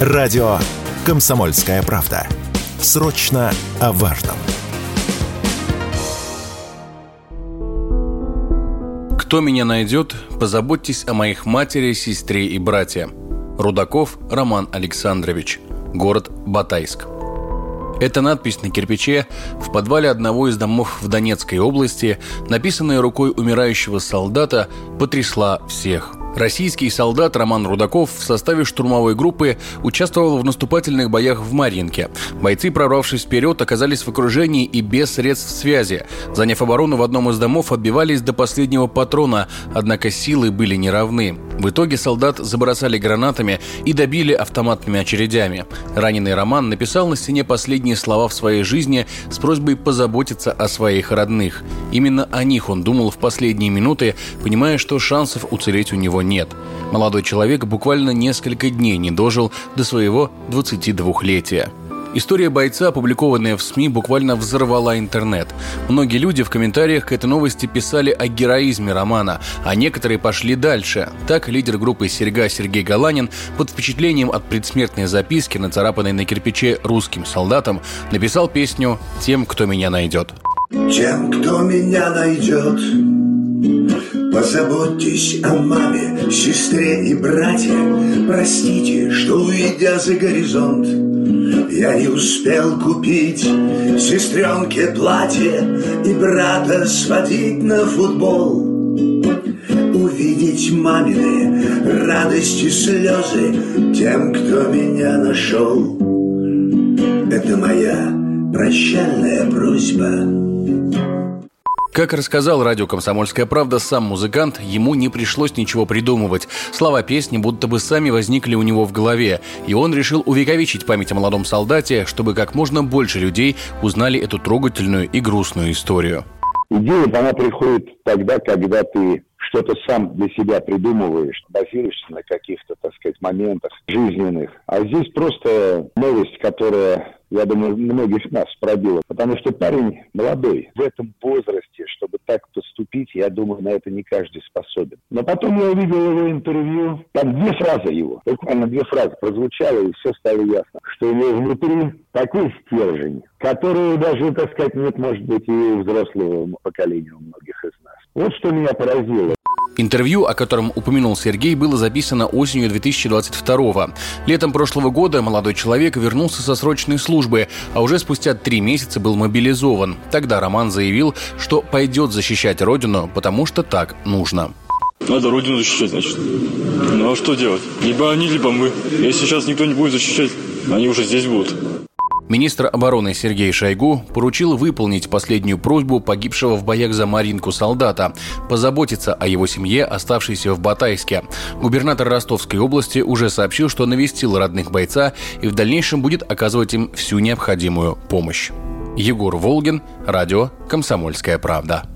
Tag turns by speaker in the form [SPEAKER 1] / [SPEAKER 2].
[SPEAKER 1] Радио «Комсомольская правда». Срочно о важном.
[SPEAKER 2] Кто меня найдет, позаботьтесь о моих матери, сестре и братья. Рудаков Роман Александрович. Город Батайск. Эта надпись на кирпиче в подвале одного из домов в Донецкой области, написанная рукой умирающего солдата, потрясла всех – Российский солдат Роман Рудаков в составе штурмовой группы участвовал в наступательных боях в Маринке. Бойцы, прорвавшись вперед, оказались в окружении и без средств связи. Заняв оборону в одном из домов, отбивались до последнего патрона, однако силы были неравны. В итоге солдат забросали гранатами и добили автоматными очередями. Раненый Роман написал на стене последние слова в своей жизни с просьбой позаботиться о своих родных. Именно о них он думал в последние минуты, понимая, что шансов уцелеть у него нет. Молодой человек буквально несколько дней не дожил до своего 22-летия. История бойца, опубликованная в СМИ, буквально взорвала интернет. Многие люди в комментариях к этой новости писали о героизме романа, а некоторые пошли дальше. Так, лидер группы «Серьга» Сергей Галанин под впечатлением от предсмертной записки, нацарапанной на кирпиче русским солдатам, написал песню «Тем, кто меня найдет».
[SPEAKER 3] Тем, кто меня найдет, Позаботьтесь о маме, сестре и брате. Простите, что уйдя за горизонт, Я не успел купить сестренке платье И брата сводить на футбол. Увидеть мамины радости слезы Тем, кто меня нашел. Это моя прощальная просьба.
[SPEAKER 2] Как рассказал радио «Комсомольская правда» сам музыкант, ему не пришлось ничего придумывать. Слова песни будто бы сами возникли у него в голове, и он решил увековечить память о молодом солдате, чтобы как можно больше людей узнали эту трогательную и грустную историю.
[SPEAKER 4] Идея, она приходит тогда, когда ты что-то сам для себя придумываешь, базируешься на каких-то, так сказать, моментах жизненных. А здесь просто новость, которая, я думаю, многих нас пробила. Потому что парень молодой, в этом возрасте, чтобы так поступить, я думаю, на это не каждый способен. Но потом я увидел его интервью, там две фразы его, буквально две фразы прозвучало, и все стало ясно, что у него внутри такой стержень, который даже, так сказать, нет, может быть, и у взрослого поколения у многих из. Вот что меня поразило.
[SPEAKER 2] Интервью, о котором упомянул Сергей, было записано осенью 2022 Летом прошлого года молодой человек вернулся со срочной службы, а уже спустя три месяца был мобилизован. Тогда Роман заявил, что пойдет защищать родину, потому что так нужно.
[SPEAKER 5] Надо родину защищать, значит. Ну а что делать? Либо они, либо мы. Если сейчас никто не будет защищать, они уже здесь будут.
[SPEAKER 2] Министр обороны Сергей Шойгу поручил выполнить последнюю просьбу погибшего в боях за Маринку солдата – позаботиться о его семье, оставшейся в Батайске. Губернатор Ростовской области уже сообщил, что навестил родных бойца и в дальнейшем будет оказывать им всю необходимую помощь. Егор Волгин, радио «Комсомольская правда».